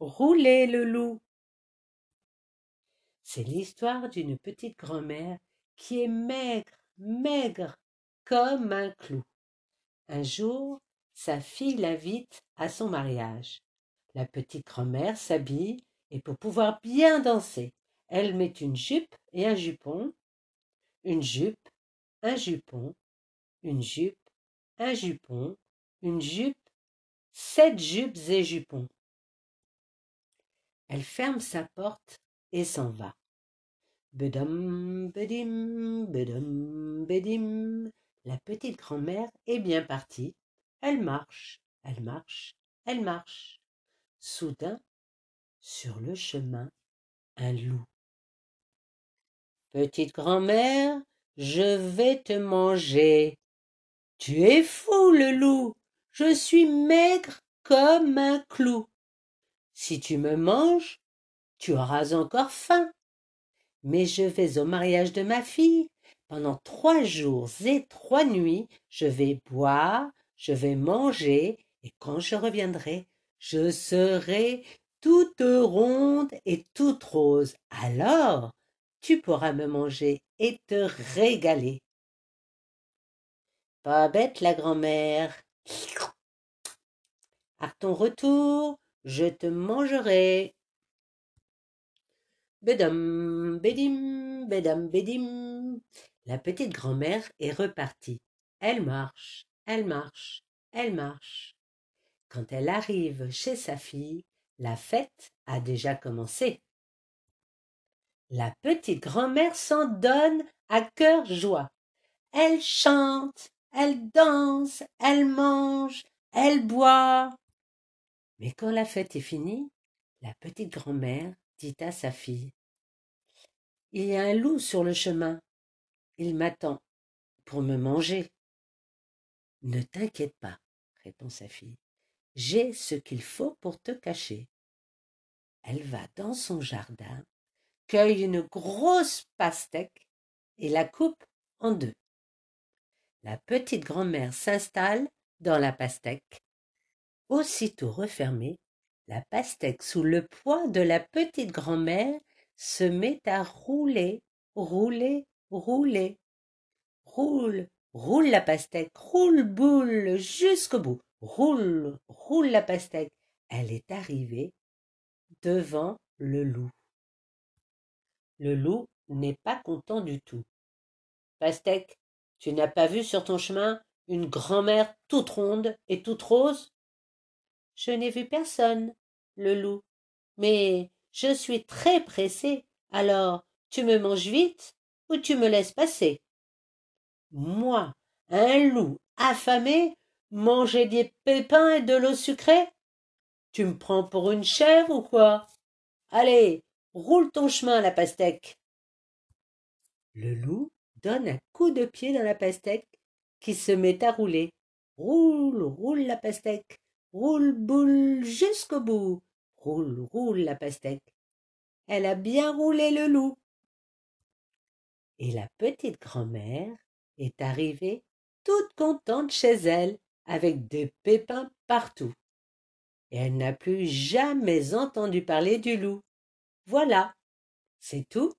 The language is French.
roulez le loup. C'est l'histoire d'une petite grand-mère qui est maigre, maigre, comme un clou. Un jour, sa fille l'invite à son mariage. La petite grand-mère s'habille et pour pouvoir bien danser, elle met une jupe et un jupon, une jupe, un jupon, une jupe, un jupon, une jupe, sept jupes et jupons. Elle ferme sa porte et s'en va. Bedom, bedim, bedom, bedim. La petite grand-mère est bien partie. Elle marche, elle marche, elle marche. Soudain, sur le chemin, un loup. Petite grand-mère, je vais te manger. Tu es fou, le loup. Je suis maigre comme un clou. Si tu me manges, tu auras encore faim. Mais je vais au mariage de ma fille. Pendant trois jours et trois nuits, je vais boire, je vais manger, et quand je reviendrai, je serai toute ronde et toute rose. Alors, tu pourras me manger et te régaler. Pas bête la grand-mère. À ton retour, je te mangerai. Bédam, bédim, bédam, bédim. La petite grand-mère est repartie. Elle marche, elle marche, elle marche. Quand elle arrive chez sa fille, la fête a déjà commencé. La petite grand-mère s'en donne à cœur joie. Elle chante, elle danse, elle mange, elle boit. Mais quand la fête est finie, la petite grand-mère dit à sa fille Il y a un loup sur le chemin. Il m'attend pour me manger. Ne t'inquiète pas, répond sa fille. J'ai ce qu'il faut pour te cacher. Elle va dans son jardin, cueille une grosse pastèque et la coupe en deux. La petite grand-mère s'installe dans la pastèque. Aussitôt refermée, la pastèque sous le poids de la petite grand-mère se met à rouler, rouler, rouler. Roule, roule la pastèque, roule boule jusqu'au bout. Roule, roule la pastèque. Elle est arrivée devant le loup. Le loup n'est pas content du tout. Pastèque, tu n'as pas vu sur ton chemin une grand-mère toute ronde et toute rose? Je n'ai vu personne, le loup. Mais je suis très pressé, alors tu me manges vite ou tu me laisses passer? Moi, un loup affamé, manger des pépins et de l'eau sucrée? Tu me prends pour une chèvre ou quoi? Allez, roule ton chemin, la pastèque. Le loup donne un coup de pied dans la pastèque qui se met à rouler. Roule, roule la pastèque, roule boule jusqu'au bout. Roule, roule la pastèque. Elle a bien roulé le loup. Et la petite grand-mère est arrivée toute contente chez elle avec des pépins partout. Et elle n'a plus jamais entendu parler du loup. Voilà, c'est tout.